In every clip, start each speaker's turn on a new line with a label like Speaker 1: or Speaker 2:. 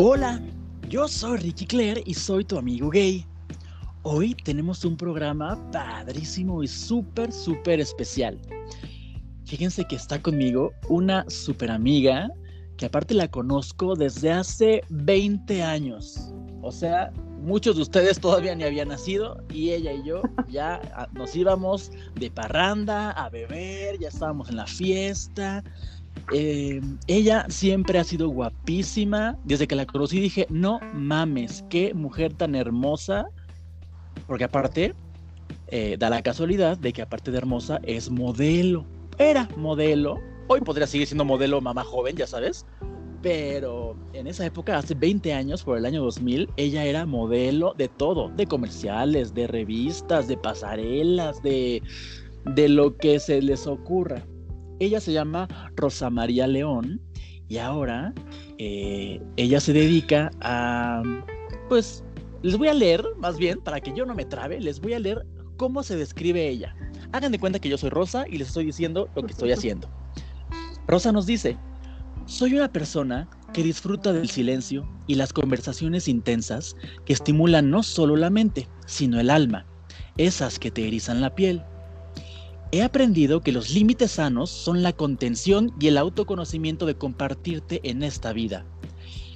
Speaker 1: Hola, yo soy Ricky Claire y soy tu amigo gay. Hoy tenemos un programa padrísimo y súper, súper especial. Fíjense que está conmigo una súper amiga que aparte la conozco desde hace 20 años. O sea, muchos de ustedes todavía ni habían nacido y ella y yo ya nos íbamos de parranda a beber, ya estábamos en la fiesta. Eh, ella siempre ha sido guapísima. Desde que la conocí dije, no mames, qué mujer tan hermosa. Porque aparte, eh, da la casualidad de que aparte de hermosa es modelo. Era modelo. Hoy podría seguir siendo modelo mamá joven, ya sabes. Pero en esa época, hace 20 años, por el año 2000, ella era modelo de todo, de comerciales, de revistas, de pasarelas, de, de lo que se les ocurra. Ella se llama Rosa María León y ahora eh, ella se dedica a, pues, les voy a leer, más bien, para que yo no me trabe, les voy a leer cómo se describe ella. Hagan de cuenta que yo soy Rosa y les estoy diciendo lo que estoy haciendo. Rosa nos dice, soy una persona que disfruta del silencio y las conversaciones intensas que estimulan no solo la mente, sino el alma, esas que te erizan la piel. He aprendido que los límites sanos son la contención y el autoconocimiento de compartirte en esta vida.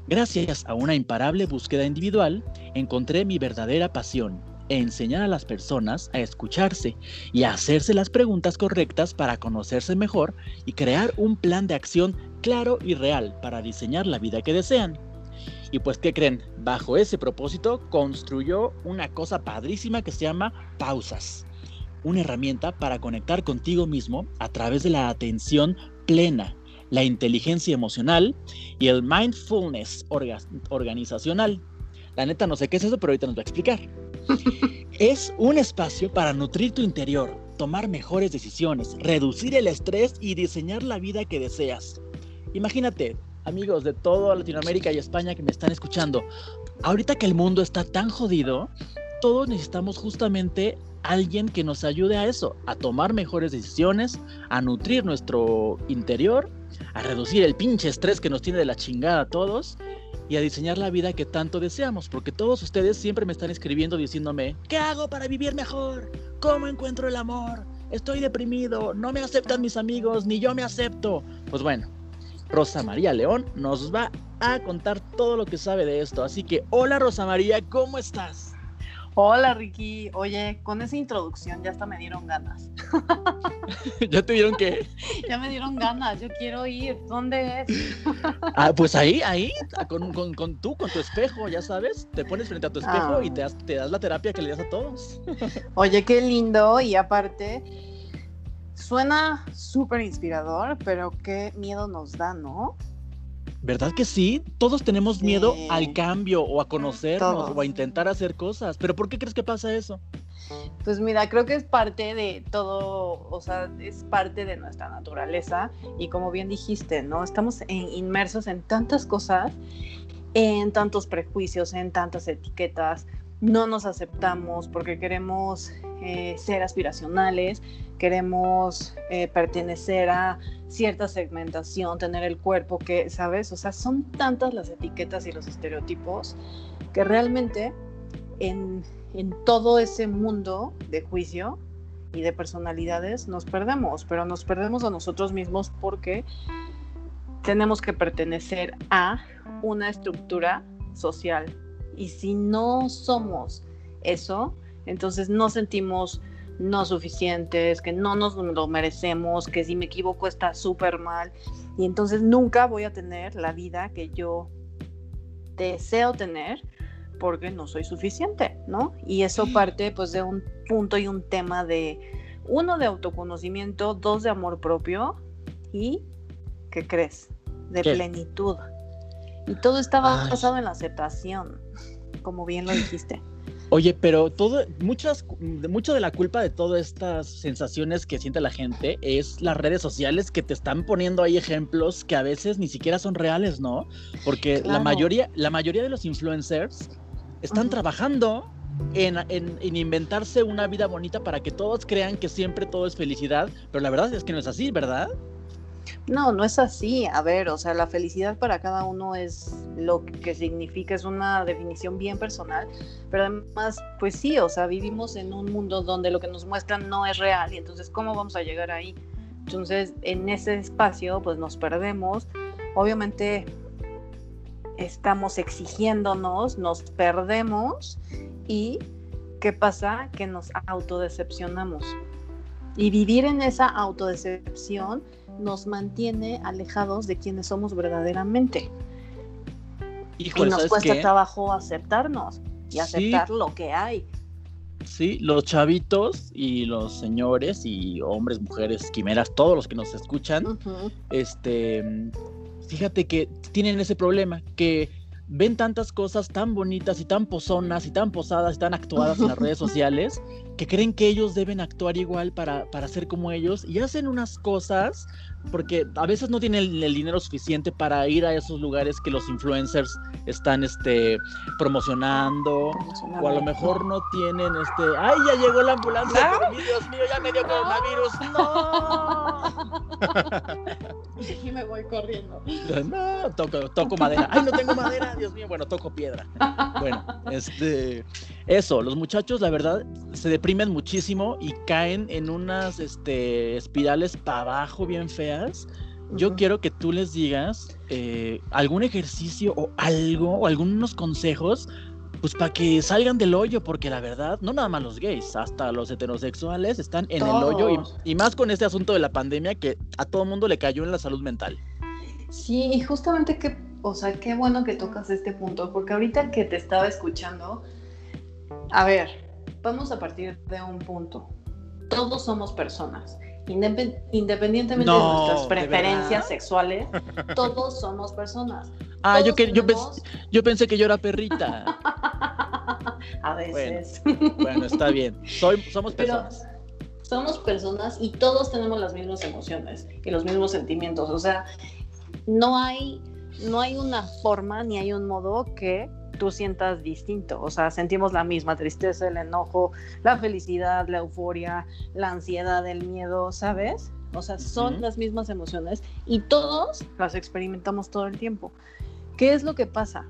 Speaker 1: Gracias a una imparable búsqueda individual, encontré mi verdadera pasión, enseñar a las personas a escucharse y a hacerse las preguntas correctas para conocerse mejor y crear un plan de acción claro y real para diseñar la vida que desean. Y pues, ¿qué creen? Bajo ese propósito construyó una cosa padrísima que se llama pausas. Una herramienta para conectar contigo mismo a través de la atención plena, la inteligencia emocional y el mindfulness organizacional. La neta no sé qué es eso, pero ahorita nos va a explicar. es un espacio para nutrir tu interior, tomar mejores decisiones, reducir el estrés y diseñar la vida que deseas. Imagínate, amigos de toda Latinoamérica y España que me están escuchando, ahorita que el mundo está tan jodido, todos necesitamos justamente alguien que nos ayude a eso, a tomar mejores decisiones, a nutrir nuestro interior, a reducir el pinche estrés que nos tiene de la chingada a todos y a diseñar la vida que tanto deseamos, porque todos ustedes siempre me están escribiendo diciéndome, ¿qué hago para vivir mejor? ¿Cómo encuentro el amor? Estoy deprimido, no me aceptan mis amigos, ni yo me acepto. Pues bueno, Rosa María León nos va a contar todo lo que sabe de esto. Así que, hola Rosa María, ¿cómo estás?
Speaker 2: Hola Ricky, oye, con esa introducción ya hasta me dieron ganas.
Speaker 1: ¿Ya te dieron qué?
Speaker 2: ya me dieron ganas, yo quiero ir, ¿dónde es?
Speaker 1: ah, pues ahí, ahí, con, con, con, tú, con tu espejo, ya sabes, te pones frente a tu espejo y te das, te das la terapia que le das a todos.
Speaker 2: oye, qué lindo y aparte, suena súper inspirador, pero qué miedo nos da, ¿no?
Speaker 1: ¿Verdad que sí? Todos tenemos miedo al cambio o a conocernos o a intentar hacer cosas. ¿Pero por qué crees que pasa eso?
Speaker 2: Pues mira, creo que es parte de todo, o sea, es parte de nuestra naturaleza y como bien dijiste, ¿no? Estamos inmersos en tantas cosas, en tantos prejuicios, en tantas etiquetas, no nos aceptamos porque queremos eh, ser aspiracionales, queremos eh, pertenecer a cierta segmentación, tener el cuerpo que, ¿sabes? O sea, son tantas las etiquetas y los estereotipos que realmente en, en todo ese mundo de juicio y de personalidades nos perdemos, pero nos perdemos a nosotros mismos porque tenemos que pertenecer a una estructura social. Y si no somos eso, entonces no sentimos no suficientes, que no nos lo merecemos, que si me equivoco está súper mal. Y entonces nunca voy a tener la vida que yo deseo tener porque no soy suficiente, ¿no? Y eso parte pues de un punto y un tema de, uno, de autoconocimiento, dos, de amor propio y, ¿qué crees? De plenitud. Y todo estaba basado en la aceptación, como bien lo dijiste.
Speaker 1: Oye, pero todo, muchas, mucho de la culpa de todas estas sensaciones que siente la gente es las redes sociales que te están poniendo ahí ejemplos que a veces ni siquiera son reales, ¿no? Porque la mayoría, la mayoría de los influencers están trabajando en, en, inventarse una vida bonita para que todos crean que siempre todo es felicidad, pero la verdad es que no es así, ¿verdad?
Speaker 2: No, no es así. A ver, o sea, la felicidad para cada uno es lo que significa, es una definición bien personal, pero además, pues sí, o sea, vivimos en un mundo donde lo que nos muestran no es real y entonces, ¿cómo vamos a llegar ahí? Entonces, en ese espacio, pues nos perdemos. Obviamente, estamos exigiéndonos, nos perdemos y ¿qué pasa? Que nos autodecepcionamos. Y vivir en esa autodecepción nos mantiene alejados de quienes somos verdaderamente. y nos cuesta trabajo aceptarnos y aceptar lo que hay.
Speaker 1: Sí, los chavitos y los señores y hombres, mujeres, quimeras, todos los que nos escuchan, este, fíjate que tienen ese problema, que ven tantas cosas tan bonitas y tan pozonas y tan posadas y tan actuadas en las redes sociales que creen que ellos deben actuar igual para, para ser como ellos y hacen unas cosas porque a veces no tienen el, dinero suficiente para ir a esos lugares que los influencers están este promocionando o a lo mejor no tienen este ay ya llegó la ambulancia Dios mío ya me dio coronavirus
Speaker 2: no y me voy corriendo.
Speaker 1: No toco, toco madera ay no tengo madera Dios mío bueno toco piedra. Bueno este eso los muchachos la verdad se deprimen muchísimo y caen en unas este espirales para abajo bien feas. Yo quiero que tú les digas eh, algún ejercicio o algo, o algunos consejos, pues para que salgan del hoyo, porque la verdad, no nada más los gays, hasta los heterosexuales están en el hoyo y, más con este asunto de la pandemia que a todo mundo le cayó en la salud mental.
Speaker 2: Sí, y justamente que, o sea, qué bueno que tocas este punto, porque ahorita que te estaba escuchando, a ver, vamos a partir de un punto. Todos somos personas independientemente de nuestras preferencias sexuales, todos somos personas.
Speaker 1: Ah, yo, que, yo, yo, pensé que yo era perrita.
Speaker 2: A veces.
Speaker 1: Bueno, está bien. Soy, somos personas.
Speaker 2: somos personas y todos tenemos las mismas emociones y los mismos sentimientos. O sea, no hay, no hay una forma ni hay un modo que tú sientas distinto. O sea, sentimos la misma tristeza, el enojo, la felicidad, la euforia, la ansiedad, el miedo, ¿sabes? O sea, son las mismas emociones y todos las experimentamos todo el tiempo. ¿Qué es lo que pasa?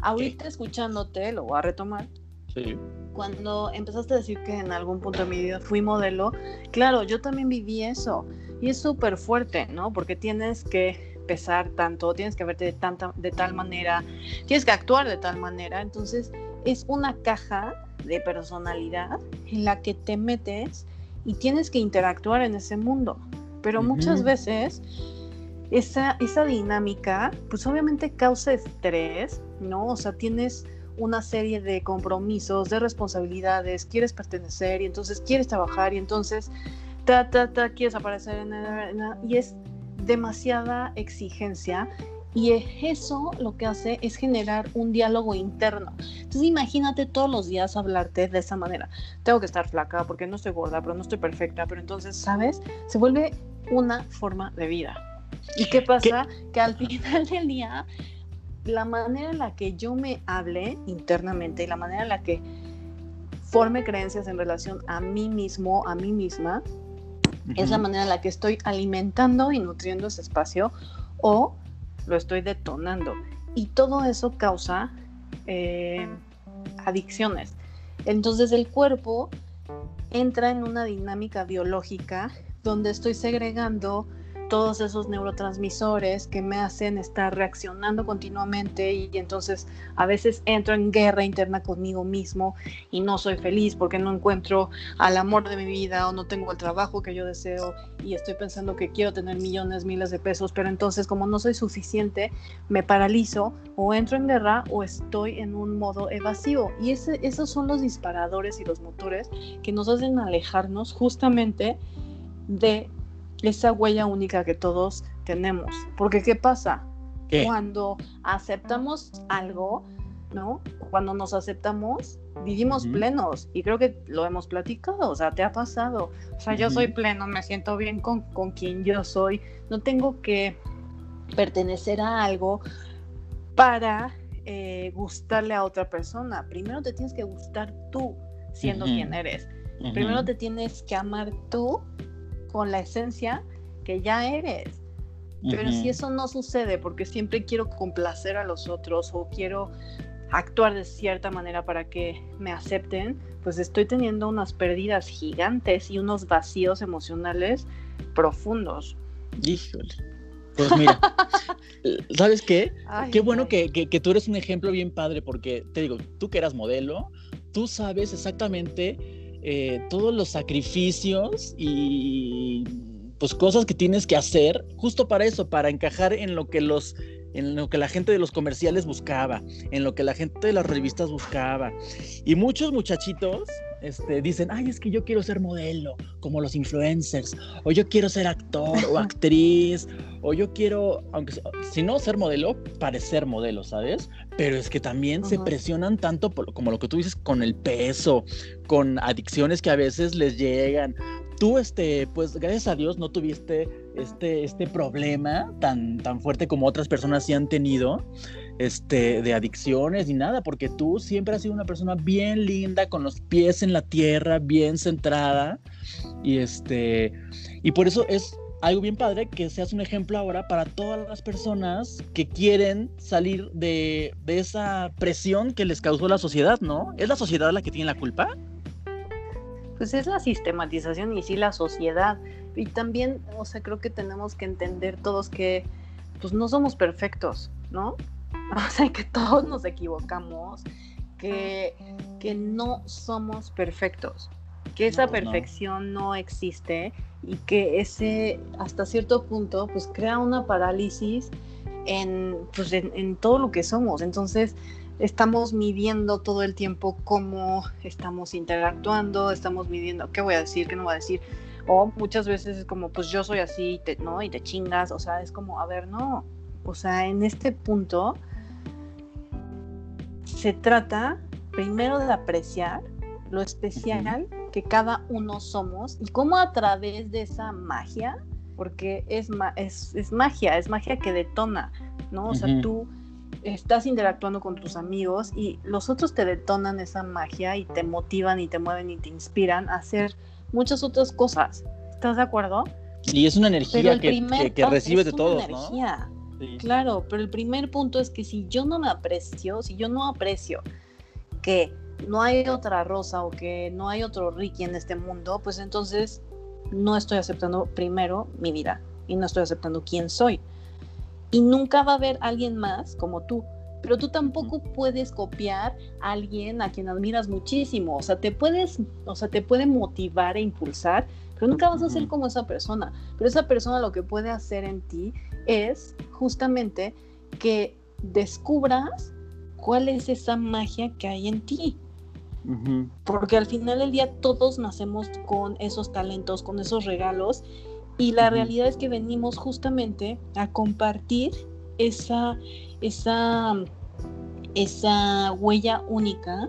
Speaker 2: Ahorita escuchándote, lo voy a retomar. Sí. Cuando empezaste a decir que en algún punto de mi vida fui modelo, claro, yo también viví eso. Y es súper fuerte, ¿no? Porque tienes que pesar tanto, tienes que verte de, tanta, de tal manera, tienes que actuar de tal manera. Entonces es una caja de personalidad en la que te metes y tienes que interactuar en ese mundo. Pero muchas veces esa, esa dinámica, pues obviamente causa estrés, ¿no? O sea, tienes una serie de compromisos, de responsabilidades, quieres pertenecer y entonces quieres trabajar y entonces ta, ta, ta, quieres aparecer en, y es demasiada exigencia y eso lo que hace es generar un diálogo interno. Entonces imagínate todos los días hablarte de esa manera. Tengo que estar flaca porque no estoy gorda, pero no estoy perfecta, pero entonces, ¿sabes? Se vuelve una forma de vida. ¿Y qué pasa? Que al final del día, la manera en la que yo me hable internamente y la manera en la que forme creencias en relación a mí mismo, a mí misma, es la manera en la que estoy alimentando y nutriendo ese espacio o lo estoy detonando. Y todo eso causa eh, adicciones. Entonces el cuerpo entra en una dinámica biológica donde estoy segregando todos esos neurotransmisores que me hacen estar reaccionando continuamente y entonces a veces entro en guerra interna conmigo mismo y no soy feliz porque no encuentro al amor de mi vida o no tengo el trabajo que yo deseo y estoy pensando que quiero tener millones, miles de pesos, pero entonces como no soy suficiente, me paralizo o entro en guerra o estoy en un modo evasivo. Y esos son los disparadores y los motores que nos hacen alejarnos justamente de esa huella única que todos tenemos. Porque ¿qué pasa? Cuando aceptamos algo, ¿no? Cuando nos aceptamos, vivimos plenos. Y creo que lo hemos platicado, o sea, te ha pasado. O sea, yo soy pleno, me siento bien con, con quien yo soy. No tengo que pertenecer a algo para eh, gustarle a otra persona. Primero te tienes que gustar tú siendo quien eres. Primero te tienes que amar tú con la esencia que ya eres. Pero si eso no sucede porque siempre quiero complacer a los otros o quiero actuar de cierta manera para que me acepten, pues estoy teniendo unas pérdidas gigantes y unos vacíos emocionales profundos.
Speaker 1: Híjole. Pues mira, ¿sabes qué? qué bueno que, que, tú eres un ejemplo bien padre, porque te digo, tú que eras modelo, tú sabes exactamente eh, todos los sacrificios y pues cosas que tienes que hacer justo para eso, para encajar en lo que los en lo que la gente de los comerciales buscaba, en lo que la gente de las revistas buscaba. Y muchos muchachitos este, dicen, ay, es que yo quiero ser modelo, como los influencers, o yo quiero ser actor o actriz, o yo quiero, aunque si no ser modelo, parecer modelo, ¿sabes? Pero es que también se presionan tanto, como lo que tú dices, con el peso, con adicciones que a veces les llegan. Tú, este, pues gracias a Dios no tuviste este, este problema tan, tan fuerte como otras personas sí han tenido este, de adicciones ni nada, porque tú siempre has sido una persona bien linda, con los pies en la tierra, bien centrada, y este, y por eso es algo bien padre que seas un ejemplo ahora para todas las personas que quieren salir de, de esa presión que les causó la sociedad, ¿no? ¿Es la sociedad la que tiene la culpa?
Speaker 2: Pues es la sistematización y sí la sociedad. Y también, o sea, creo que tenemos que entender todos que pues no somos perfectos, ¿no? o sea, que todos nos equivocamos, que, que no somos perfectos, que esa perfección no. existe y que ese, hasta cierto punto, pues crea una parálisis en, pues, en, todo lo que somos. Entonces, estamos midiendo todo el tiempo cómo estamos interactuando, estamos midiendo qué voy a decir, qué no voy a decir. O muchas veces es como, pues yo soy así, ¿no? Y te chingas, o sea, es como, a ver, no. O sea, en este punto se trata primero de apreciar lo especial que cada uno somos y cómo a través de esa magia, porque es, es, magia, es magia que detona, ¿no? O sea, tú estás interactuando con tus amigos y los otros te detonan esa magia y te motivan y te mueven y te inspiran a hacer muchas otras cosas. ¿Estás de acuerdo?
Speaker 1: Y es una energía que, que, recibes de todos, energía.
Speaker 2: Claro, pero el primer punto es que si yo no me aprecio, si yo no aprecio que no hay otra Rosa o que no hay otro Ricky en este mundo, pues entonces no estoy aceptando primero mi vida y no estoy aceptando quién soy. Y nunca va a haber alguien más como tú, pero tú tampoco puedes copiar a alguien a quien admiras muchísimo, o sea, te puedes, o sea, te puede motivar e impulsar, pero nunca vas a ser como esa persona. Pero esa persona lo que puede hacer en ti es justamente que descubras cuál es esa magia que hay en ti. Porque al final del día todos nacemos con esos talentos, con esos regalos y la realidad es que venimos justamente a compartir esa, esa, esa huella única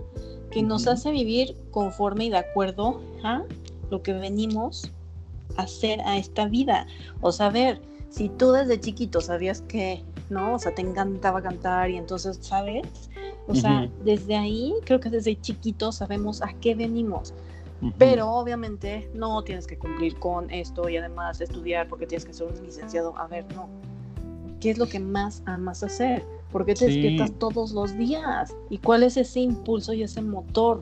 Speaker 2: que nos hace vivir conforme y de acuerdo a lo que venimos a hacer a esta vida. O saber, si tú desde chiquito sabías que, ¿no? O sea, te encantaba cantar y entonces, ¿sabes? O sea, desde ahí, creo que desde chiquito sabemos a qué venimos. Pero obviamente no tienes que cumplir con esto y además estudiar porque tienes que ser un licenciado. A ver, no. ¿Qué es lo que más amas hacer? ¿Por qué te despiertas todos los días? ¿Y cuál es ese impulso y ese motor?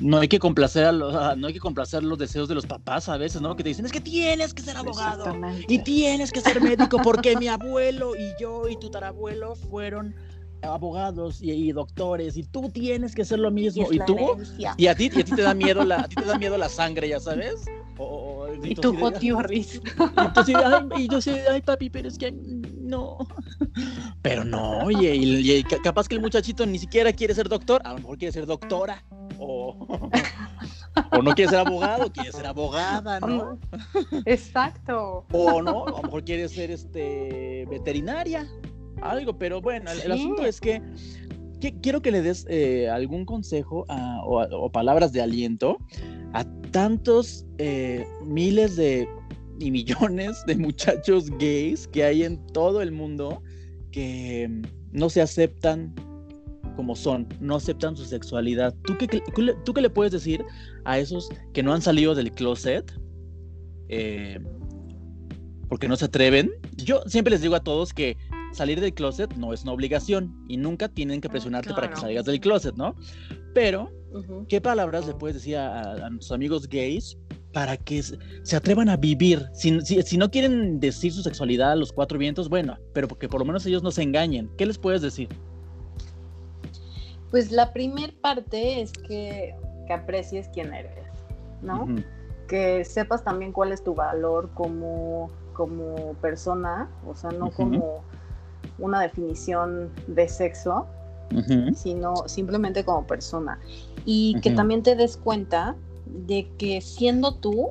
Speaker 1: No hay que complacer a los, no hay que complacer los deseos de los papás a veces, ¿no? Que te dicen, es que tienes que ser abogado y tienes que ser médico porque mi abuelo y yo y tu tarabuelo fueron abogados y, doctores y tú tienes que ser lo mismo y, tú y a ti y a ti te da miedo la a ti te da miedo la sangre, ya sabes?
Speaker 2: y, tú.
Speaker 1: Y, yo sé, ay papi, pero es que no. Pero no, oye, y capaz que el muchachito ni siquiera quiere ser doctor, a lo mejor quiere ser doctora o, no quiere ser abogado, quiere ser abogada, ¿no?
Speaker 2: Exacto.
Speaker 1: O no, a lo mejor quiere ser este veterinaria, algo, pero bueno, el, asunto es que, quiero que le des eh, algún consejo o, palabras de aliento a tantos eh, miles de y millones de muchachos gays que hay en todo el mundo que no se aceptan como son, no aceptan su sexualidad. ¿Tú qué, ¿Tú qué, le puedes decir a esos que no han salido del closet? Eh, porque no se atreven. Yo siempre les digo a todos que salir del closet no es una obligación y nunca tienen que presionarte para que salgas del closet, ¿no? Pero, ¿qué palabras le puedes decir a, a, amigos gays para que se atrevan a vivir? Si, si, no quieren decir su sexualidad a los cuatro vientos, bueno, pero porque por lo menos ellos no se engañen. ¿Qué les puedes decir?
Speaker 2: Pues la primer parte es que, que aprecies quién eres, ¿no? Que sepas también cuál es tu valor como, como persona, o sea, no como una definición de sexo, sino simplemente como persona. Y que también te des cuenta de que siendo tú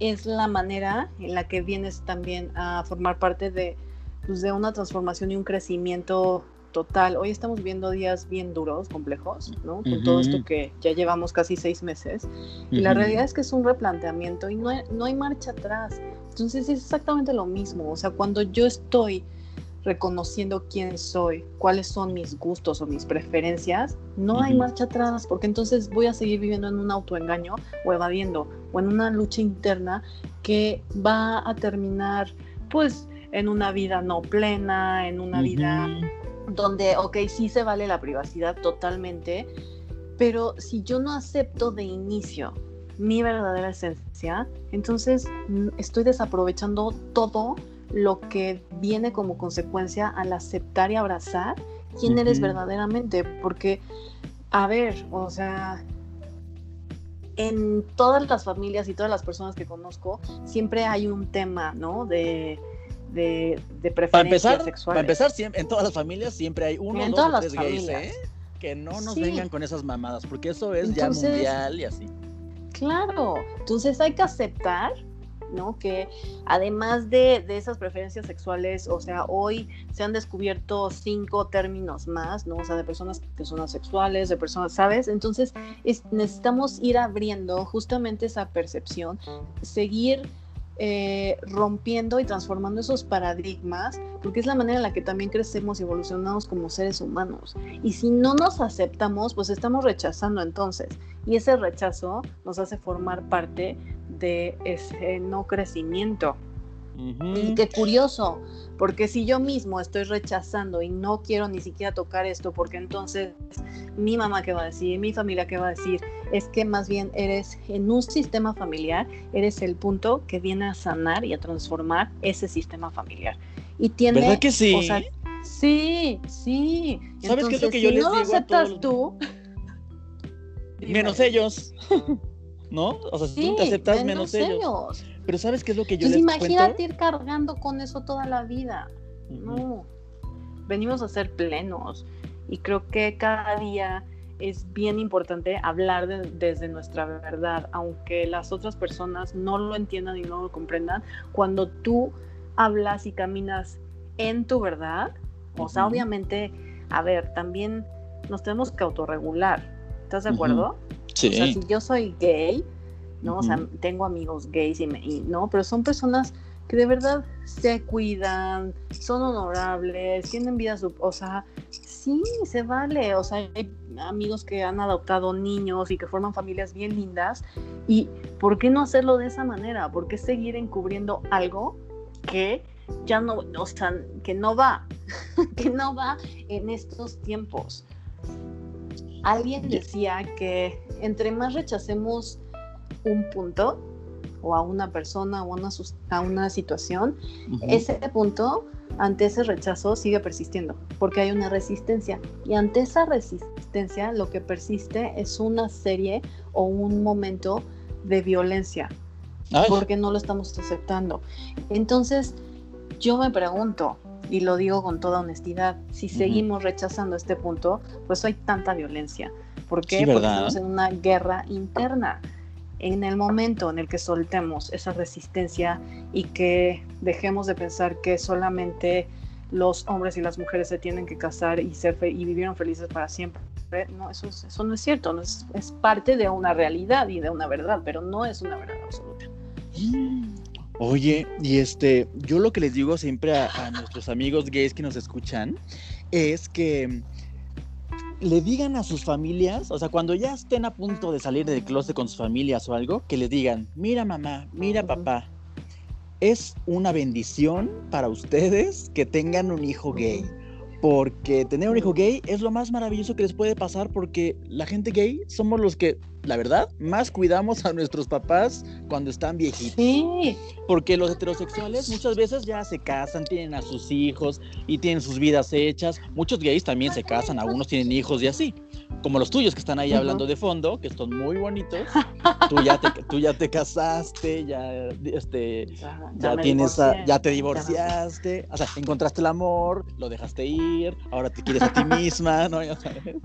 Speaker 2: es la manera en la que vienes también a formar parte de, pues, de una transformación y un crecimiento total. Hoy estamos viendo días bien duros, complejos, ¿no? Con todo esto que ya llevamos casi seis meses. Y la realidad es que es un replanteamiento y no hay, no hay marcha atrás. Entonces es exactamente lo mismo. O sea, cuando yo estoy reconociendo quién soy, cuáles son mis gustos o mis preferencias, no hay marcha atrás, porque entonces voy a seguir viviendo en un autoengaño o evadiendo o en una lucha interna que va a terminar pues en una vida no plena, en una vida donde, ok, sí se vale la privacidad totalmente, pero si yo no acepto de inicio mi verdadera esencia, entonces mm, estoy desaprovechando todo lo que viene como consecuencia al aceptar y abrazar quién eres verdaderamente, porque, a ver, o sea, en todas las familias y todas las personas que conozco, siempre hay un tema, ¿no? De, de, de preferencias sexuales.
Speaker 1: Para empezar, siempre, en todas las familias siempre hay uno, en dos o tres gays, ¿eh? Que no nos vengan con esas mamadas, porque eso es ya mundial y así.
Speaker 2: Claro, entonces hay que aceptar ¿no? Que además de, esas preferencias sexuales, o sea, hoy se han descubierto cinco términos más, ¿no? O sea, de personas que son asexuales, de personas, ¿sabes? Entonces, necesitamos ir abriendo justamente esa percepción, seguir eh, rompiendo y transformando esos paradigmas, porque es la manera en la que también crecemos y evolucionamos como seres humanos. Y si no nos aceptamos, pues estamos rechazando entonces. Y ese rechazo nos hace formar parte de ese no crecimiento. Y qué curioso, porque si yo mismo estoy rechazando y no quiero ni siquiera tocar esto, porque entonces mi mamá qué va a decir, mi familia qué va a decir, es que más bien eres en un sistema familiar, eres el punto que viene a sanar y a transformar ese sistema familiar. Y tiene,
Speaker 1: ¿Verdad que sí?
Speaker 2: sí, sí.
Speaker 1: ¿Sabes qué es lo que yo les
Speaker 2: no
Speaker 1: digo?
Speaker 2: aceptas tú.
Speaker 1: Menos ellos. ¿no? O sea, si tú te aceptas menos, ellos. Pero ¿sabes qué es lo que yo les
Speaker 2: imagínate ir cargando con eso toda la vida. No. Venimos a ser plenos y creo que cada día es bien importante hablar desde nuestra verdad, aunque las otras personas no lo entiendan y no lo comprendan. Cuando tú hablas y caminas en tu verdad, o sea, obviamente, a ver, también nos tenemos que autorregular. ¿Estás de acuerdo?
Speaker 1: Sí.
Speaker 2: O sea, si yo soy gay, ¿no? O sea, tengo amigos gays y, no, pero son personas que de verdad se cuidan, son honorables, tienen vida, sub o sea, sí, se vale, o sea, hay amigos que han adoptado niños y que forman familias bien lindas, y ¿por qué no hacerlo de esa manera? ¿Por qué seguir encubriendo algo que ya no, o sea, que no va, que no va en estos tiempos? Alguien decía que entre más rechacemos un punto o a una persona o a una, a una situación, ese punto ante ese rechazo sigue persistiendo, porque hay una resistencia. Y ante esa resistencia lo que persiste es una serie o un momento de violencia, porque no lo estamos aceptando. Entonces, yo me pregunto, y lo digo con toda honestidad, si seguimos rechazando este punto, pues hay tanta violencia. ¿Por qué? Porque estamos en una guerra interna. En el momento en el que soltemos esa resistencia y que dejemos de pensar que solamente los hombres y las mujeres se tienen que casar y, ser y vivieron felices para siempre. No, eso, eso no es cierto, no es, es, parte de una realidad y de una verdad, pero no es una verdad absoluta.
Speaker 1: Oye, y este, yo lo que les digo siempre a, a nuestros amigos gays que nos escuchan es que le digan a sus familias, o sea, cuando ya estén a punto de salir del closet con sus familias o algo, que les digan, mira mamá, mira papá, es una bendición para ustedes que tengan un hijo gay. Porque tener un hijo gay es lo más maravilloso que les puede pasar porque la gente gay somos los que, la verdad, más cuidamos a nuestros papás cuando están viejitos.
Speaker 2: Sí.
Speaker 1: Porque los heterosexuales muchas veces ya se casan, tienen a sus hijos y tienen sus vidas hechas. Muchos gays también se casan, algunos tienen hijos y así. Como los tuyos que están ahí hablando de fondo, que son muy bonitos. Tú ya te, tú ya te casaste, ya, este,
Speaker 2: Ya,
Speaker 1: ya tienes, a- ya te divorciaste, o sea, encontraste el amor, lo dejaste ir, ahora te quieres a ti misma, ¿no? Ya sabes.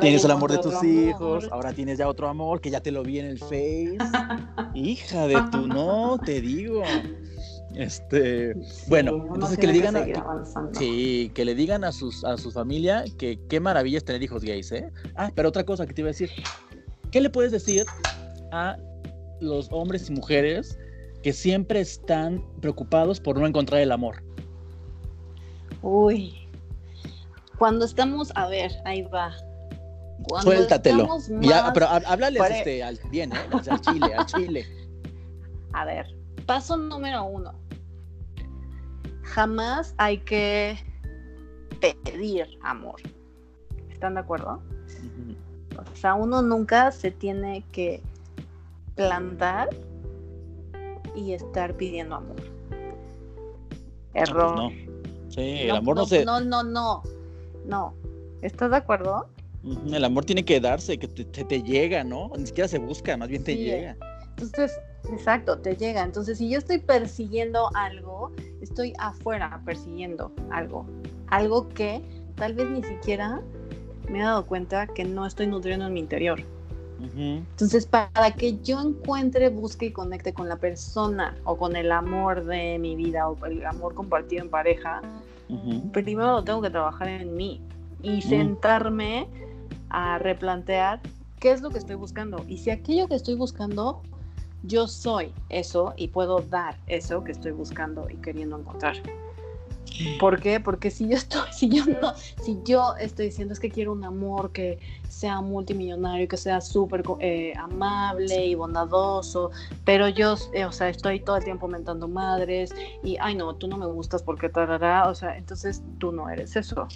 Speaker 1: Tienes el amor de tus hijos, ahora tienes ya otro amor que ya te lo vi en el Face. Hija de tu, no, te digo. Este, bueno, entonces que le digan que- sí, que le digan a sus a su familia que qué maravilla es tener hijos gays, ¿eh? Ah, pero otra cosa que te iba a decir. ¿Qué le puedes decir a los hombres y mujeres que siempre están preocupados por no encontrar el amor?
Speaker 2: Uy. Cuando estamos, a ver, ahí va. Cuando
Speaker 1: Suéltatelo. Ya,
Speaker 2: más-
Speaker 1: pero há- háblales
Speaker 2: Pare-
Speaker 1: este, al, bien, ¿eh? Al chile, al chile.
Speaker 2: A ver, paso número uno. Jamás hay que pedir amor. ¿Están de acuerdo? O sea, uno nunca se tiene que plantar y estar pidiendo amor. Error.
Speaker 1: No, pues no. Sí, el amor no, se.
Speaker 2: No, no, no. No. ¿Estás de acuerdo?
Speaker 1: El amor tiene que darse, que te, te- te llega, ¿no? Ni siquiera se busca, más bien te
Speaker 2: Sí,
Speaker 1: llega.
Speaker 2: Entonces, exacto, te llega. Entonces, si yo estoy persiguiendo algo, estoy afuera persiguiendo algo. Algo que tal vez ni siquiera me he dado cuenta que no estoy nutriendo en mi interior. Entonces, para que yo encuentre, busque y conecte con la persona o con el amor de mi vida o el amor compartido en pareja,
Speaker 1: Ujú.
Speaker 2: primero lo tengo que trabajar en mí y sentarme a replantear qué es lo que estoy buscando. Y si aquello que estoy buscando, yo soy eso y puedo dar eso que estoy buscando y queriendo encontrar. ¿Por qué? Porque si yo estoy, si yo no, si yo estoy diciendo es que quiero un amor que sea multimillonario, que sea súper eh, amable y bondadoso, pero yo, eh, o sea, estoy todo el tiempo mentando madres y, ay no, tú no me gustas porque tarará, o sea, entonces tú no eres eso.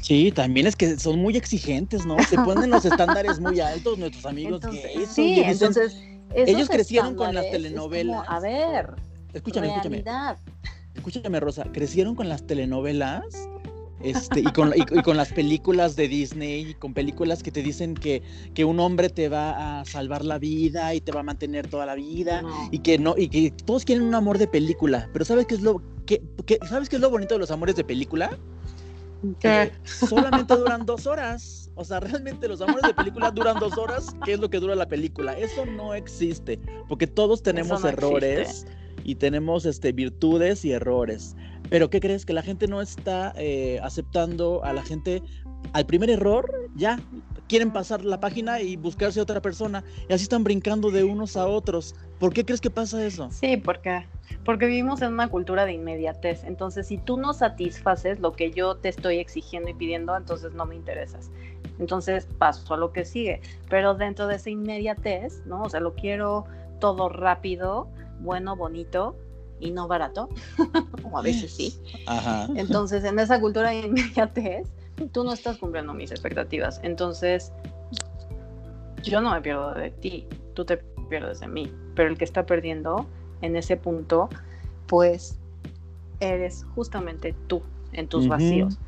Speaker 1: Sí, también es que son muy exigentes, ¿no? Se ponen los estándares muy altos nuestros amigos
Speaker 2: Entonces,
Speaker 1: gays.
Speaker 2: sí,
Speaker 1: dicen,
Speaker 2: entonces
Speaker 1: ellos crecieron con las telenovelas.
Speaker 2: como, a ver,
Speaker 1: escúchame, escúchame,
Speaker 2: realidad.
Speaker 1: escúchame, Rosa, crecieron con las telenovelas. Este, y, con, y, y con las películas de Disney, y con películas que te dicen que, que un hombre te va a salvar la vida y te va a mantener toda la vida.
Speaker 2: No.
Speaker 1: y que no y que todos quieren un amor de película pero sabes qué es lo que, que- sabes qué es lo bonito de los amores de película
Speaker 2: ¿Qué?
Speaker 1: Que solamente duran dos horas o sea realmente los amores de película duran dos horas que es lo que dura la película eso no existe porque todos tenemos
Speaker 2: no
Speaker 1: errores y tenemos este virtudes y errores pero qué crees que la gente no está eh, aceptando a la gente al primer error ya quieren pasar la página y buscarse a otra persona y así están brincando de unos a otros ¿por qué crees que pasa eso?
Speaker 2: Sí, porque porque vivimos en una cultura de inmediatez. Entonces, si tú no satisfaces lo que yo te estoy exigiendo y pidiendo, entonces no me interesas. Entonces paso a lo que sigue. Pero dentro de esa inmediatez, ¿no? O sea, lo quiero todo rápido, bueno, bonito y no barato. o a veces sí.
Speaker 1: Ajá.
Speaker 2: Entonces, en esa cultura de inmediatez, tú no estás cumpliendo mis expectativas. Entonces, yo no me pierdo de ti, tú te pierdes de mí. Pero el que está perdiendo en ese punto, pues eres justamente tú en tus vacíos.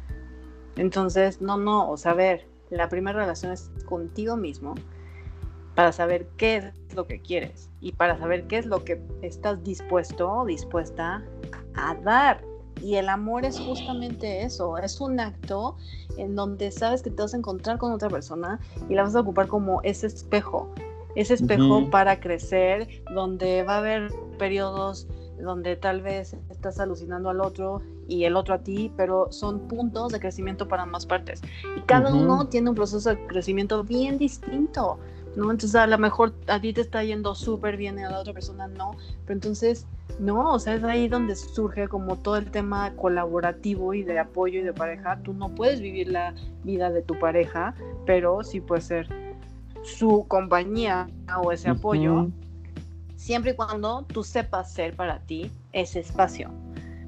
Speaker 2: Entonces, no, no, o sea, a ver, la primera relación es contigo mismo para saber qué es lo que quieres y para saber qué es lo que estás dispuesto o dispuesta a dar. Y el amor es justamente eso, es un acto en donde sabes que te vas a encontrar con otra persona y la vas a ocupar como ese espejo, ese espejo
Speaker 1: Ujú.
Speaker 2: para crecer, donde va a haber periodos donde tal vez estás alucinando al otro y el otro a ti, pero son puntos de crecimiento para ambas partes. Y cada
Speaker 1: Ujú.
Speaker 2: uno tiene un proceso de crecimiento bien distinto, ¿no? Entonces a lo mejor a ti te está yendo súper bien y a la otra persona no, pero entonces no, o sea, es ahí donde surge como todo el tema colaborativo y de apoyo y de pareja. Tú no puedes vivir la vida de tu pareja, pero sí puede ser su compañía o ese apoyo
Speaker 1: Ujú.
Speaker 2: siempre y cuando tú sepas ser para ti ese espacio.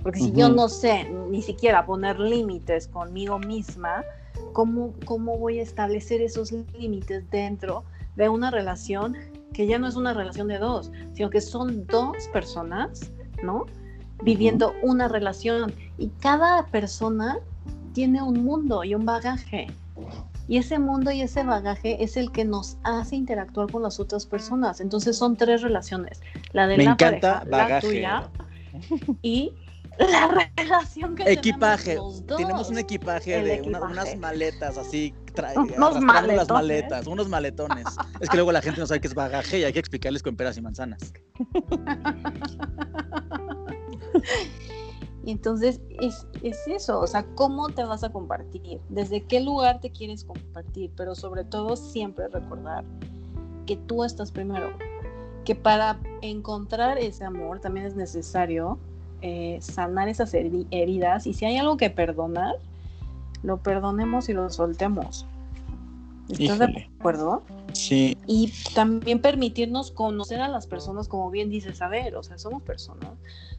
Speaker 2: Porque si yo no sé ni siquiera poner límites conmigo misma, ¿cómo, ¿cómo voy a establecer esos límites dentro de una relación que ya no es una relación de dos, sino que son dos personas, ¿no? Viviendo una relación y cada persona tiene un mundo y un bagaje. Y ese mundo y ese bagaje es el que nos hace interactuar con las otras personas. Entonces son tres relaciones. La de
Speaker 1: Me
Speaker 2: la
Speaker 1: encanta
Speaker 2: pareja, la
Speaker 1: bagaje.
Speaker 2: tuya y la relación que
Speaker 1: Equipaje.
Speaker 2: tenemos los dos.
Speaker 1: Tenemos un equipaje
Speaker 2: El
Speaker 1: de una- unas maletas así, tra-
Speaker 2: Unos
Speaker 1: arrastrando las
Speaker 2: maletones.
Speaker 1: maletas, unos maletones. es que luego la gente no sabe qué es bagaje y hay que explicarles con peras y manzanas.
Speaker 2: Y entonces es, es eso, o sea, ¿cómo te vas a compartir? ¿Desde qué lugar te quieres compartir? Pero sobre todo siempre recordar que tú estás primero, que para encontrar ese amor también es necesario eh, sanar esas heri- heridas y si hay algo que perdonar, lo perdonemos y lo soltemos. ¿Estás de acuerdo?
Speaker 1: Sí.
Speaker 2: Y también permitirnos conocer a las personas, como bien dices, a ver, o sea, somos personas,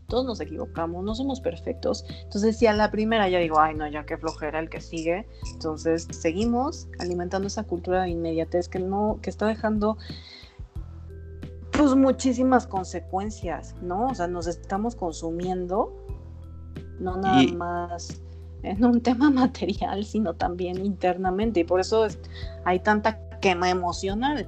Speaker 2: todos nos equivocamos, no somos perfectos. Entonces, si a la primera ya digo, ay, no, ya qué flojera el que sigue, entonces seguimos alimentando esa cultura de inmediatez que no, que está dejando pues muchísimas consecuencias, ¿no? O sea, nos estamos consumiendo, no nada
Speaker 1: Y-
Speaker 2: más en un tema material, sino también internamente. Y por eso es- hay tanta quema emocional.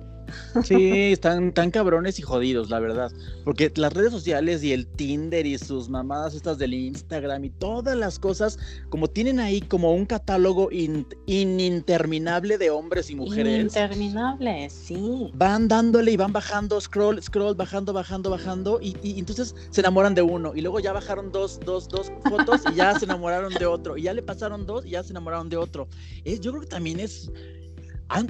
Speaker 1: Sí, están tan cabrones y jodidos, la verdad. Porque las redes sociales y el Tinder y sus mamadas estas del Instagram y todas las cosas, como tienen ahí como un catálogo in- ininterminable de hombres y mujeres,
Speaker 2: Interminable, sí.
Speaker 1: van dándole y van bajando, scroll, scroll, bajando, bajando, bajando, y, y entonces se enamoran de uno, y luego ya bajaron dos, dos, dos fotos y ya se enamoraron de otro, y ya le pasaron dos y ya se enamoraron de otro. Es, yo creo que también es,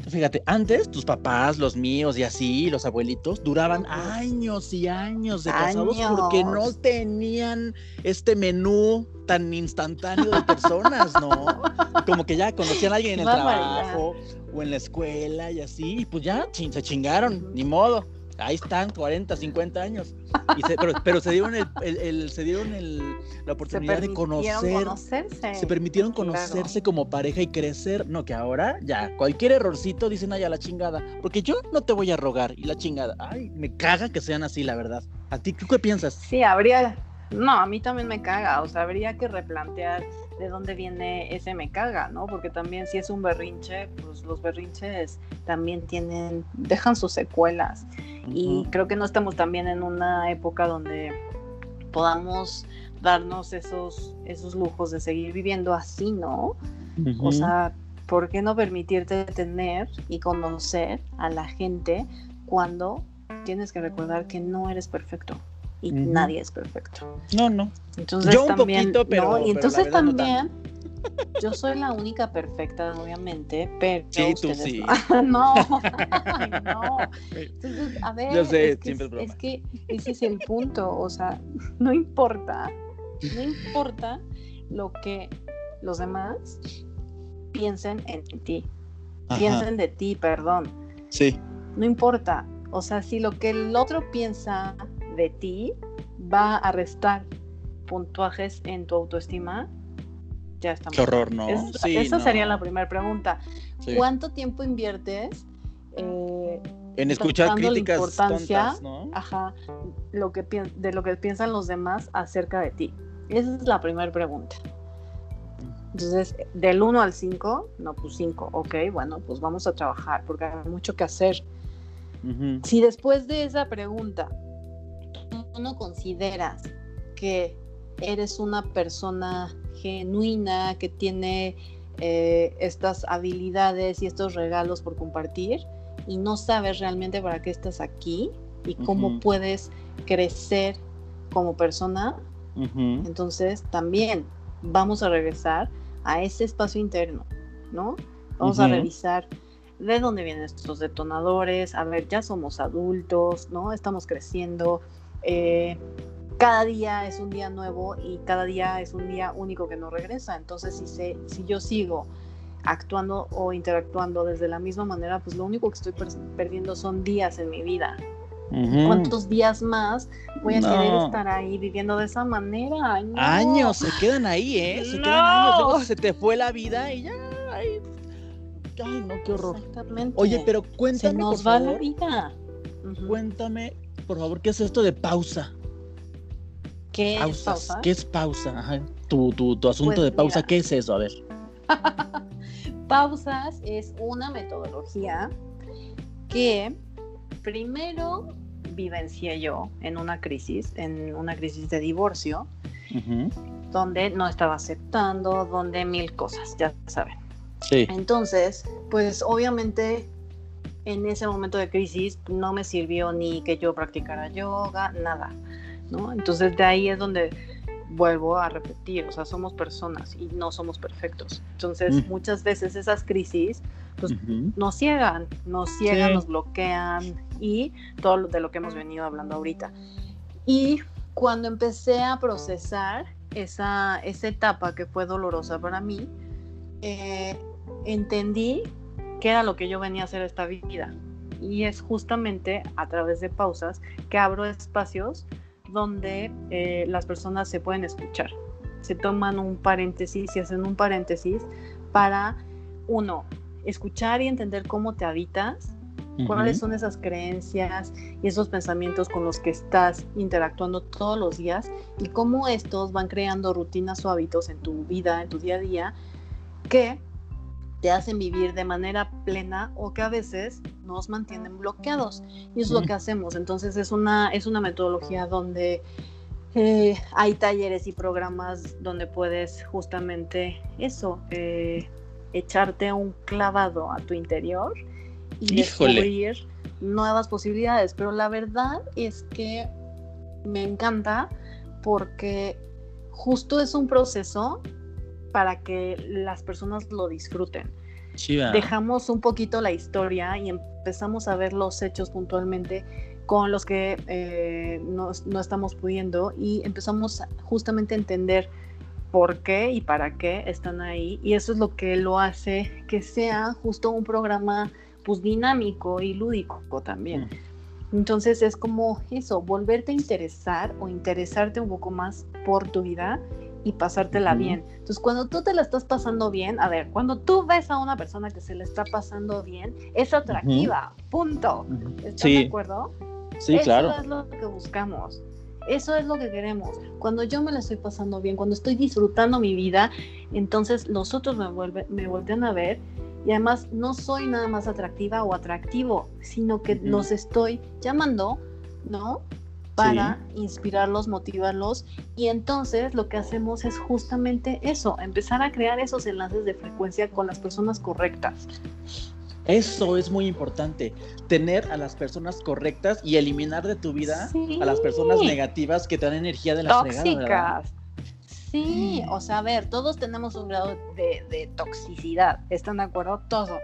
Speaker 1: fíjate, antes tus papás, los míos y así, los abuelitos, duraban años y años de casados porque no tenían este menú tan instantáneo de personas, ¿no? Como que ya conocían a alguien en el trabajo o en la escuela y así, y pues ya se chingaron, ni modo. Ahí están, 40, 50 años. Y se- pero, pero se dieron, el, el- el- se dieron el- la
Speaker 2: Se
Speaker 1: oportunidad de
Speaker 2: permitieron
Speaker 1: conocer,
Speaker 2: conocerse.
Speaker 1: se permitieron
Speaker 2: Claro.
Speaker 1: conocerse como pareja y crecer. No, que ahora ya, cualquier errorcito dicen, ay, a la chingada. Porque yo no te voy a rogar y la chingada. Ay, me caga que sean así, la verdad. ¿A ti tú qué piensas?
Speaker 2: Sí, habría. No, a mí también me caga. O sea, habría que replantear de dónde viene ese me caga, ¿no? Porque también si es un berrinche, pues los berrinches también tienen, dejan sus secuelas. Y creo que no estamos también en una época donde podamos darnos esos, esos lujos de seguir viviendo así, ¿no? O sea, ¿por qué no permitirte tener y conocer a la gente cuando tienes que recordar que no eres perfecto y nadie es perfecto?
Speaker 1: no, no.
Speaker 2: Entonces
Speaker 1: Yo un
Speaker 2: también,
Speaker 1: poquito, pero-
Speaker 2: ¿no? y entonces
Speaker 1: no
Speaker 2: también yo soy la única perfecta, obviamente, pero
Speaker 1: Sí, tú sí.
Speaker 2: no. no, Ay, no. Entonces, a ver,
Speaker 1: Yo sé,
Speaker 2: es, que,
Speaker 1: siempre es broma.
Speaker 2: es que ese es el punto, o sea, no importa, no importa lo que los demás piensen en ti,
Speaker 1: Ajá,
Speaker 2: piensen de ti, perdón,
Speaker 1: Sí.
Speaker 2: no importa, o sea, si lo que el otro piensa de ti va a restar puntuajes en tu autoestima, ya estamos.
Speaker 1: Qué horror, ¿no?
Speaker 2: Es-
Speaker 1: Sí,
Speaker 2: esa
Speaker 1: no.
Speaker 2: sería la primera pregunta.
Speaker 1: Sí.
Speaker 2: ¿Cuánto tiempo inviertes eh,
Speaker 1: En escuchar críticas
Speaker 2: importancia
Speaker 1: tontas, ¿no?
Speaker 2: ajá, lo que de lo que piensan los demás acerca de ti? Esa es la primera pregunta. Entonces, del 1 al 5, no, pues 5, ok, bueno, pues vamos a trabajar porque hay mucho que hacer. Si después de esa pregunta tú no consideras que eres una persona genuina, que tiene eh, estas habilidades y estos regalos por compartir y no sabes realmente para qué estás aquí y cómo puedes crecer como persona, entonces también vamos a regresar a ese espacio interno, ¿no? Vamos a revisar de dónde vienen estos detonadores, a ver, ya somos adultos, ¿no? Estamos creciendo, eh, cada día es un día nuevo y cada día es un día único que no regresa, entonces si, se, si yo sigo actuando o interactuando desde la misma manera, pues lo único que estoy per- perdiendo son días en mi vida, ¿Cuántos días más voy a querer estar ahí viviendo de esa manera?
Speaker 1: Años, se quedan ahí, ¿eh? Se quedan años, luego se te fue la vida y ya, ay, ay no, qué horror. Exactamente. Oye, pero cuéntame,
Speaker 2: se nos va la vida.
Speaker 1: Cuéntame, por favor, ¿qué es esto de pausa?
Speaker 2: ¿Qué es pausa?
Speaker 1: ¿Qué es pausa? Ajá. Tu, tu, tu asunto pues de pausa, ¿qué es eso? A ver.
Speaker 2: Pausas es una metodología que primero vivencié yo en una crisis, en una crisis de divorcio, donde no estaba aceptando, donde mil cosas, ya saben.
Speaker 1: Sí.
Speaker 2: Entonces, pues obviamente en ese momento de crisis no me sirvió ni que yo practicara yoga, nada, ¿no? Entonces de ahí es donde vuelvo a repetir, o sea, somos personas y no somos perfectos. Entonces, mm. muchas veces esas crisis pues, nos ciegan, nos ciegan, nos bloquean y todo de lo que hemos venido hablando ahorita. Y cuando empecé a procesar esa, esa etapa que fue dolorosa para mí, eh, entendí que era lo que yo venía a hacer esta vida. Y es justamente a través de pausas que abro espacios donde eh, las personas se pueden escuchar. Se toman un paréntesis y hacen un paréntesis para, uno, escuchar y entender cómo te habitas, cuáles son esas creencias y esos pensamientos con los que estás interactuando todos los días y cómo estos van creando rutinas o hábitos en tu vida, en tu día a día, que te hacen vivir de manera plena o que a veces nos mantienen bloqueados. Y es lo que hacemos. Entonces es una, es una metodología donde eh, hay talleres y programas donde puedes justamente eso, eh, echarte un clavado a tu interior y descubrir nuevas posibilidades. Pero la verdad es que me encanta porque justo es un proceso para que las personas lo disfruten. Dejamos un poquito la historia y empezamos a ver los hechos puntualmente con los que eh, no, estamos pudiendo y empezamos justamente a entender por qué y para qué están ahí y eso es lo que lo hace que sea justo un programa pues dinámico y lúdico también. Mm. Entonces es como eso, volverte a interesar o interesarte un poco más por tu vida y pasártela bien. Entonces, cuando tú te la estás pasando bien, a ver, cuando tú ves a una persona que se le está pasando bien, es atractiva, punto. ¿Estás de acuerdo?
Speaker 1: Sí, claro.
Speaker 2: Eso es lo que buscamos. Eso es lo que queremos. Cuando yo me la estoy pasando bien, cuando estoy disfrutando mi vida, entonces los otros me, vuelven, me vuelven a ver y además no soy nada más atractiva o atractivo, sino que los estoy llamando, ¿no? Para inspirarlos, motivarlos y entonces lo que hacemos es justamente eso, empezar a crear esos enlaces de frecuencia con las personas correctas.
Speaker 1: Eso es muy importante, tener a las personas correctas y eliminar de tu vida a las personas negativas que te dan energía de la
Speaker 2: Tóxicas. Sí, o sea, a ver, todos tenemos un grado de, de toxicidad, ¿están de acuerdo? Todos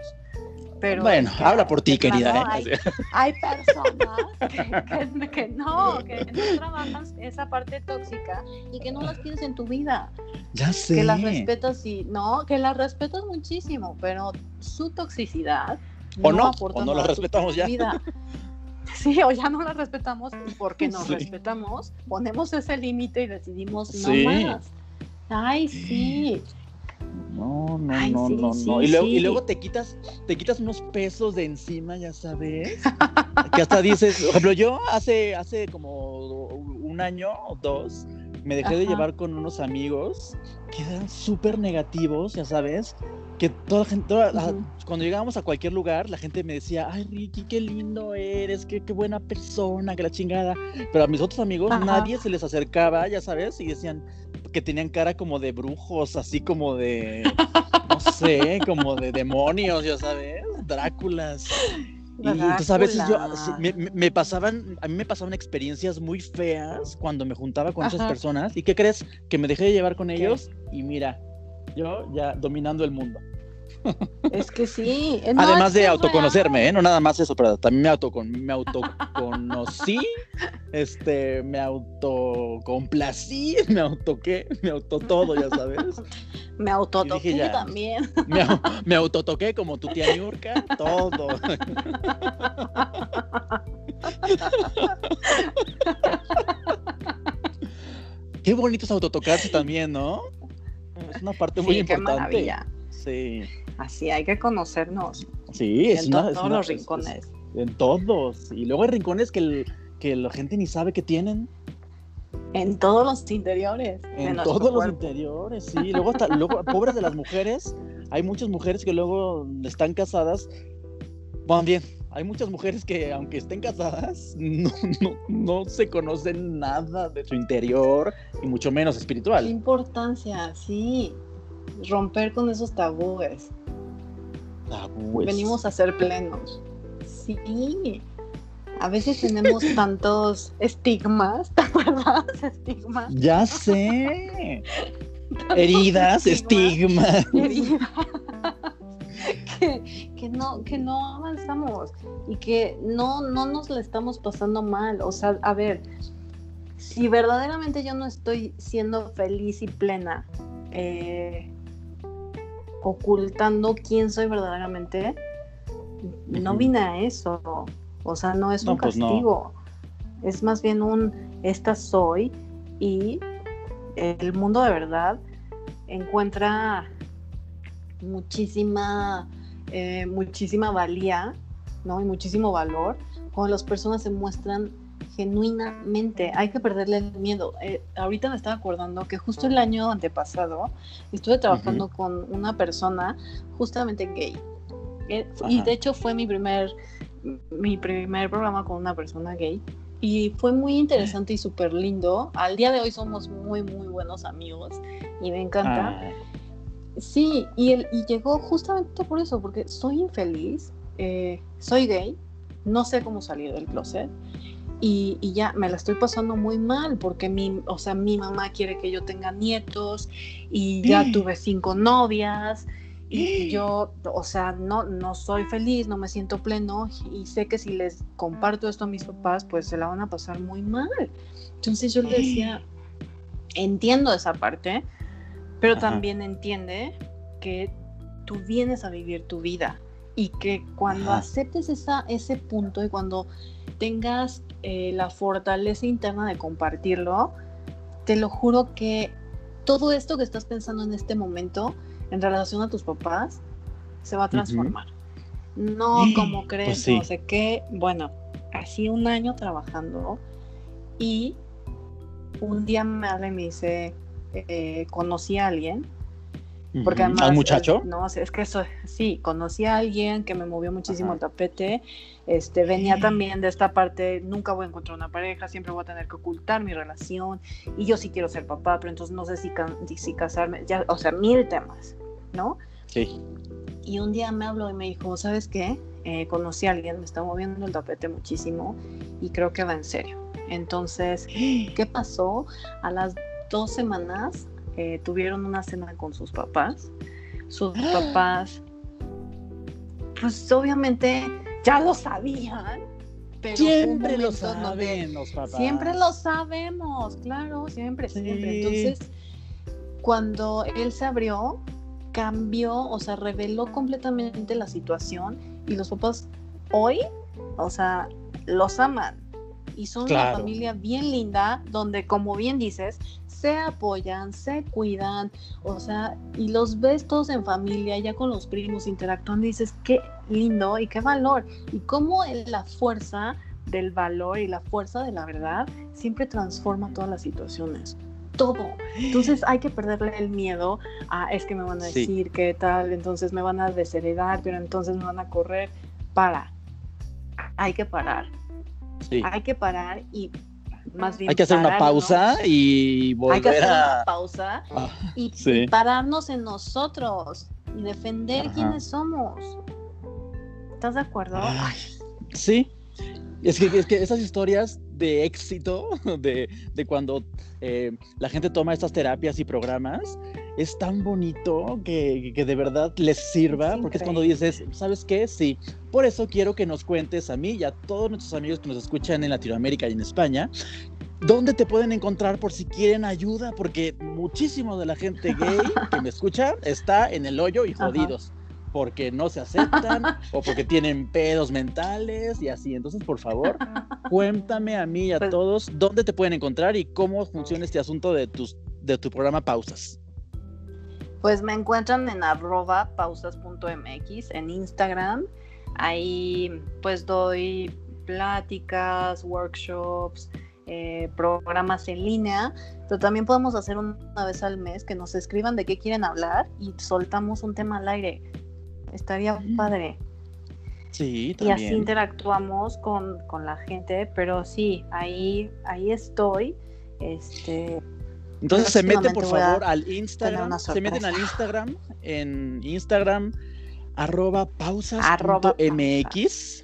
Speaker 1: bueno, habla por ti, querida.
Speaker 2: ¿eh? Hay, personas que, no, que no trabajan esa parte tóxica y que no las tienes en tu vida.
Speaker 1: Ya sé.
Speaker 2: Que las respetas y no, que las respetas muchísimo, pero su toxicidad
Speaker 1: o no, o no las respetamos ya. Vida.
Speaker 2: Sí, o ya no las respetamos y porque nos respetamos, ponemos ese límite y decidimos no más. Ay, sí.
Speaker 1: No, no, no, no, no. y, luego, y luego te quitas, te quitas unos pesos de encima, ya sabes. que hasta dices, por ejemplo, yo hace, hace como un año o dos, me dejé de llevar con unos amigos que eran súper negativos, ya sabes. Que toda la gente, cuando llegábamos a cualquier lugar, la gente me decía, ay Ricky, qué lindo eres, qué, qué buena persona, que la chingada. Pero a mis otros amigos nadie se les acercaba, ya sabes, y decían, que tenían cara como de brujos, así como de, no sé, como de demonios, ya sabes, Dráculas. Y entonces a veces yo, me, pasaban, a mí me pasaban experiencias muy feas cuando me juntaba con esas personas. ¿Y qué crees? Que me dejé de llevar con ellos y mira, yo ya dominando el mundo.
Speaker 2: Es que sí. No,
Speaker 1: Además de autoconocerme, ¿eh? No nada más eso, pero también me, autocon me autoconocí, este, me autocomplací, me auto qué, me auto todo, ya sabes.
Speaker 2: Me autotoqué
Speaker 1: ya.
Speaker 2: también.
Speaker 1: Me, me autotoqué como tu tía Niurka, todo. Qué bonito es autotocarse también, ¿no? Es una parte muy
Speaker 2: Sí, qué
Speaker 1: importante.
Speaker 2: maravilla.
Speaker 1: Sí,
Speaker 2: Así hay que conocernos
Speaker 1: sí, es
Speaker 2: en
Speaker 1: una-
Speaker 2: to-
Speaker 1: es
Speaker 2: todos
Speaker 1: una-
Speaker 2: los
Speaker 1: es- es-
Speaker 2: rincones.
Speaker 1: En todos. Y luego hay rincones que, el- que la gente ni sabe que tienen.
Speaker 2: En todos los interiores.
Speaker 1: En todos los
Speaker 2: cuerpo.
Speaker 1: interiores, sí. Luego, hasta- luego, pobres de las mujeres, hay muchas mujeres que luego están casadas. Bueno, bien, hay muchas mujeres que, aunque estén casadas, no, no, no se conocen nada de su interior y mucho menos
Speaker 2: Qué
Speaker 1: espiritual.
Speaker 2: importancia, sí. Romper con esos tabúes.
Speaker 1: Tabúes.
Speaker 2: Venimos a ser plenos. Sí. A veces tenemos tantos estigmas, ¿te acuerdas? Estigmas.
Speaker 1: Ya sé. Heridas,
Speaker 2: Estigmas.
Speaker 1: estigmas.
Speaker 2: heridas, que, que no, que no avanzamos y que no, no nos la estamos pasando mal. O sea, a ver, si verdaderamente yo no estoy siendo feliz y plena, eh, ocultando quién soy verdaderamente, no vine a eso. O sea, no es
Speaker 1: No,
Speaker 2: un
Speaker 1: pues no.
Speaker 2: castigo. Es más bien un esta soy y el mundo de verdad encuentra muchísima, eh, muchísima valía, ¿no? Y muchísimo valor cuando las personas se muestran genuinamente. Hay que perderle el miedo. Eh, ahorita me estaba acordando que justo el año antepasado estuve trabajando con una persona justamente gay. Eh, y de hecho fue mi primer, mi primer programa con una persona gay. Y fue muy interesante y súper lindo. Al día de hoy somos muy, muy buenos amigos y me encanta.
Speaker 1: Ah,
Speaker 2: Sí, y, él, y llegó justamente por eso, porque soy infeliz, eh, soy gay, no sé cómo salir del closet y, y ya me la estoy pasando muy mal porque mi, o sea, mi mamá quiere que yo tenga nietos y ya tuve cinco novias y yo, o sea, no, no soy feliz, no me siento pleno y sé que si les comparto esto a mis papás, pues se la van a pasar muy mal. Entonces yo le decía, entiendo esa parte, pero
Speaker 1: Ajá.
Speaker 2: también entiende que tú vienes a vivir tu vida y que cuando
Speaker 1: Ajá.
Speaker 2: aceptes esa, ese punto y cuando tengas eh, la fortaleza interna de compartirlo, te lo juro que todo esto que estás pensando en este momento en relación a tus papás se va a transformar. No como crees,
Speaker 1: Pues sí.
Speaker 2: no sé qué. Bueno, así un año trabajando y un día me habla y me dice, eh, conocí a alguien porque además,
Speaker 1: ¿Al muchacho?
Speaker 2: es- no, es que eso, sí, conocí a alguien que me movió muchísimo el tapete. Este, venía también de esta parte, nunca voy a encontrar una pareja, siempre voy a tener que ocultar mi relación. Y yo sí quiero ser papá, pero entonces no sé si, can- si casarme, ya, o sea, mil temas, ¿no?
Speaker 1: Sí.
Speaker 2: Y un día me habló y me dijo, ¿sabes qué? Eh, conocí a alguien, me está moviendo el tapete muchísimo y creo que va en serio. Entonces, ¿qué pasó? A las dos semanas eh, tuvieron una cena con sus papás. Sus papás, pues obviamente ya lo sabían, pero
Speaker 1: Siempre lo saben los papás.
Speaker 2: Siempre lo sabemos, claro, siempre,
Speaker 1: Sí.
Speaker 2: siempre. Entonces, cuando él se abrió, cambió, o sea, reveló completamente la situación y los papás hoy, o sea, los aman y son una
Speaker 1: Claro.
Speaker 2: familia bien linda donde, como bien dices, se apoyan, se cuidan, o sea, y los ves todos en familia, ya con los primos interactuando, y dices, qué lindo y qué valor, y cómo la fuerza del valor y la fuerza de la verdad siempre transforma todas las situaciones. Todo. Entonces hay que perderle el miedo a es que me van a
Speaker 1: Sí.
Speaker 2: decir qué tal, entonces me van a desheredar, pero entonces me van a correr. Para. Hay que parar.
Speaker 1: Sí.
Speaker 2: Hay que parar y más bien
Speaker 1: Hay que hacer una pausa y
Speaker 2: Hay que
Speaker 1: volver
Speaker 2: hacer una
Speaker 1: a.
Speaker 2: pausa
Speaker 1: Ah,
Speaker 2: y
Speaker 1: Sí.
Speaker 2: pararnos en nosotros y defender
Speaker 1: Ajá.
Speaker 2: quiénes somos. ¿Estás de acuerdo?
Speaker 1: Ay, sí. Es que, es que esas historias de éxito, de, de cuando eh, la gente toma estas terapias y programas, es tan bonito que, que de verdad les sirva,
Speaker 2: Es
Speaker 1: porque es cuando dices, ¿sabes qué? Sí, por eso quiero que nos cuentes a mí y a todos nuestros amigos que nos escuchan en Latinoamérica y en España, ¿dónde te pueden encontrar por si quieren ayuda? Porque muchísimo de la gente gay que me escucha está en el hoyo y jodidos. Porque no se aceptan o porque tienen pedos mentales y así. Entonces, por favor, cuéntame a mí y a
Speaker 2: Pues-
Speaker 1: todos dónde te pueden encontrar y cómo funciona este asunto de, tus, de tu programa Pausas.
Speaker 2: Pues me encuentran en arroba pausas.mx en Instagram. Ahí pues doy pláticas, workshops, eh, programas en línea, pero también podemos hacer una vez al mes que nos escriban de qué quieren hablar y soltamos un tema al aire. Estaría padre.
Speaker 1: Sí,
Speaker 2: Y así
Speaker 1: también.
Speaker 2: interactuamos con, con la gente, pero sí, ahí, ahí estoy. Este,
Speaker 1: Entonces se meten por favor al Instagram, se meten al. Instagram, en Instagram, arroba
Speaker 2: Arroba
Speaker 1: pausas.mx.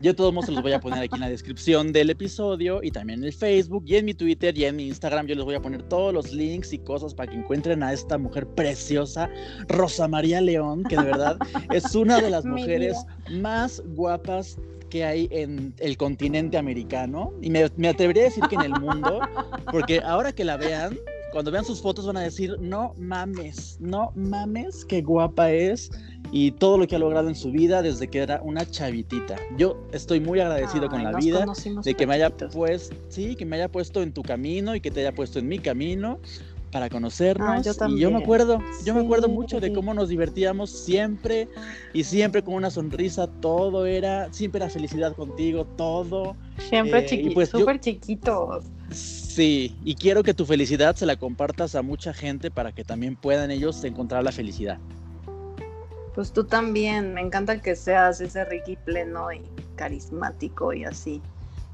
Speaker 1: Yo de todos modos se los voy a poner aquí en la descripción del episodio y también en el Facebook y en mi Twitter y en mi Instagram. Yo les voy a poner todos los links y cosas para que encuentren a esta mujer preciosa, Rosa María León, que de verdad es una de las mujeres más guapas que hay en el continente americano y me, me atrevería a decir que en el mundo, porque ahora que la vean, cuando vean sus fotos van a decir, no mames, no mames, qué guapa es y todo lo que ha logrado en su vida desde que era una chavitita. Yo estoy muy agradecido con la vida de que me haya
Speaker 2: poquitos.
Speaker 1: pues sí, que me haya puesto en tu camino y que te haya puesto en mi camino para conocernos
Speaker 2: Ah, yo
Speaker 1: y yo
Speaker 2: también.
Speaker 1: me acuerdo, yo me acuerdo
Speaker 2: Sí.
Speaker 1: mucho de cómo nos divertíamos siempre y siempre con una sonrisa, todo era, siempre era felicidad contigo, todo.
Speaker 2: Siempre
Speaker 1: Eh, y
Speaker 2: chiquitos,
Speaker 1: pues
Speaker 2: súper chiquitos.
Speaker 1: Sí, y quiero que tu felicidad se la compartas a mucha gente para que también puedan ellos encontrar la felicidad.
Speaker 2: Pues tú también, me encanta que seas ese Ricky pleno y carismático y así,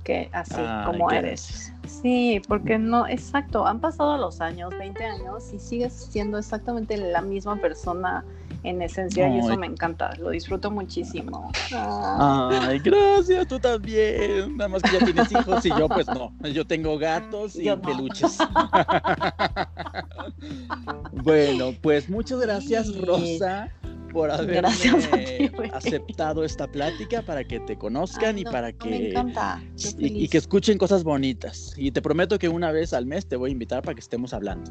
Speaker 2: que así como eres. Sí, porque no, exacto, han pasado los años, 20 años y sigues siendo exactamente la misma persona en esencia y eso me encanta, lo disfruto muchísimo. Ah,
Speaker 1: Ay, gracias, tú también. Nada más que ya tienes hijos y yo pues no. Yo tengo gatos y
Speaker 2: Yo no.
Speaker 1: peluches. bueno, pues muchas gracias. Rosa por
Speaker 2: güey.
Speaker 1: aceptado esta plática para que te conozcan
Speaker 2: ay,
Speaker 1: y para
Speaker 2: Me
Speaker 1: que
Speaker 2: encanta.
Speaker 1: y, que escuchen cosas bonitas. Y te prometo que una vez al mes te voy a invitar para que estemos hablando.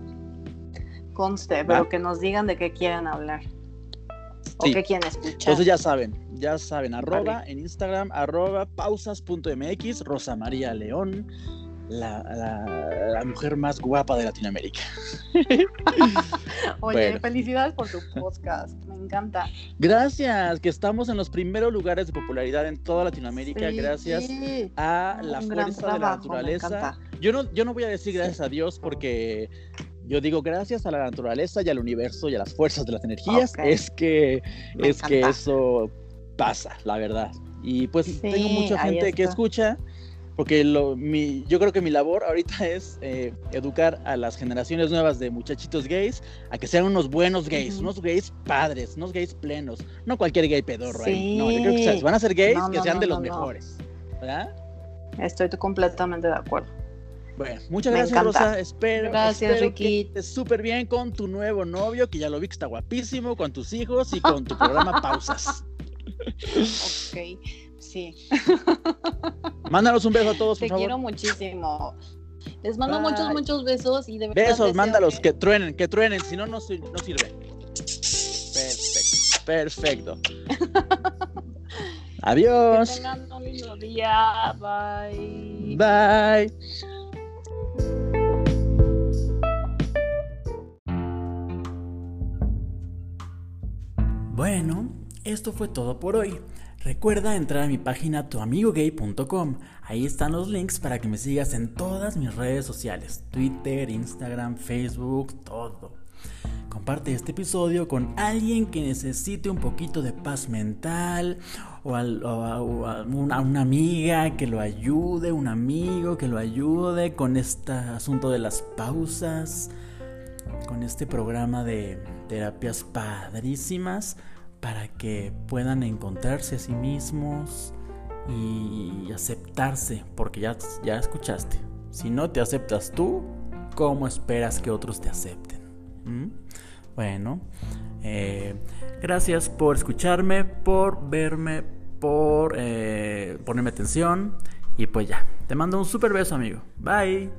Speaker 2: conste,
Speaker 1: ¿Va?
Speaker 2: pero que nos digan de qué quieren hablar. O qué quieren escuchar.
Speaker 1: Entonces ya saben, ya saben, arroba en Instagram, arroba pausas.mx, Rosa María León, la, la- la mujer más guapa de Latinoamérica.
Speaker 2: Oye,
Speaker 1: bueno.
Speaker 2: felicidades por tu podcast, me encanta.
Speaker 1: Gracias, que estamos en los primeros lugares de popularidad en toda Latinoamérica,
Speaker 2: Sí,
Speaker 1: gracias
Speaker 2: sí.
Speaker 1: a la
Speaker 2: Un
Speaker 1: fuerza de la naturaleza. Yo no, yo no voy a decir gracias a Dios porque yo digo gracias a la naturaleza y al universo y a las fuerzas de las energías. Es que
Speaker 2: Me
Speaker 1: es que eso pasa, la verdad. Y pues
Speaker 2: Sí,
Speaker 1: tengo mucha gente que escucha, porque lo, mi, yo creo que mi labor ahorita es eh, educar a las generaciones nuevas de muchachitos gays a que sean unos buenos gays, unos gays padres, unos gays plenos, no cualquier gay pedorro ahí. No, yo
Speaker 2: Sí.
Speaker 1: creo que si van a ser gays,
Speaker 2: No,
Speaker 1: que sean
Speaker 2: no,
Speaker 1: de los mejores. ¿Verdad?
Speaker 2: Estoy completamente de acuerdo.
Speaker 1: Bueno, muchas
Speaker 2: Me
Speaker 1: gracias,
Speaker 2: encanta.
Speaker 1: Rosa. Espero,
Speaker 2: Gracias,
Speaker 1: espero
Speaker 2: Ricky.
Speaker 1: que estés súper bien con tu nuevo novio, que ya lo vi que está guapísimo, con tus hijos y con tu programa Pausas.
Speaker 2: Ok, sí.
Speaker 1: Mándanos un beso a todos, por
Speaker 2: Te
Speaker 1: favor.
Speaker 2: quiero muchísimo. Les mando
Speaker 1: Bye.
Speaker 2: muchos, muchos besos y de verdad.
Speaker 1: Besos,
Speaker 2: deseo
Speaker 1: mándalos,
Speaker 2: que-
Speaker 1: que truenen, que truenen, si no, no, no sirve. Perfecto, perfecto.
Speaker 2: Que
Speaker 1: Adiós.
Speaker 2: tengan un lindo día. Bye.
Speaker 1: Bye. Bueno, esto fue todo por hoy. Recuerda entrar a mi página tuamigogay.com. Ahí están los links para que me sigas en todas mis redes sociales. Twitter, Instagram, Facebook, todo. Comparte este episodio con alguien que necesite un poquito de paz mental o, a una, una amiga que lo ayude, un amigo que lo ayude con este asunto de las pausas, con este programa de terapias padrísimas para que puedan encontrarse a sí mismos y aceptarse, porque ya, ya escuchaste. Si no te aceptas tú, ¿cómo esperas que otros te acepten? ¿Mm? Bueno, eh, gracias por escucharme, por verme, por eh, ponerme atención. Y pues ya, te mando un super beso, amigo. Bye.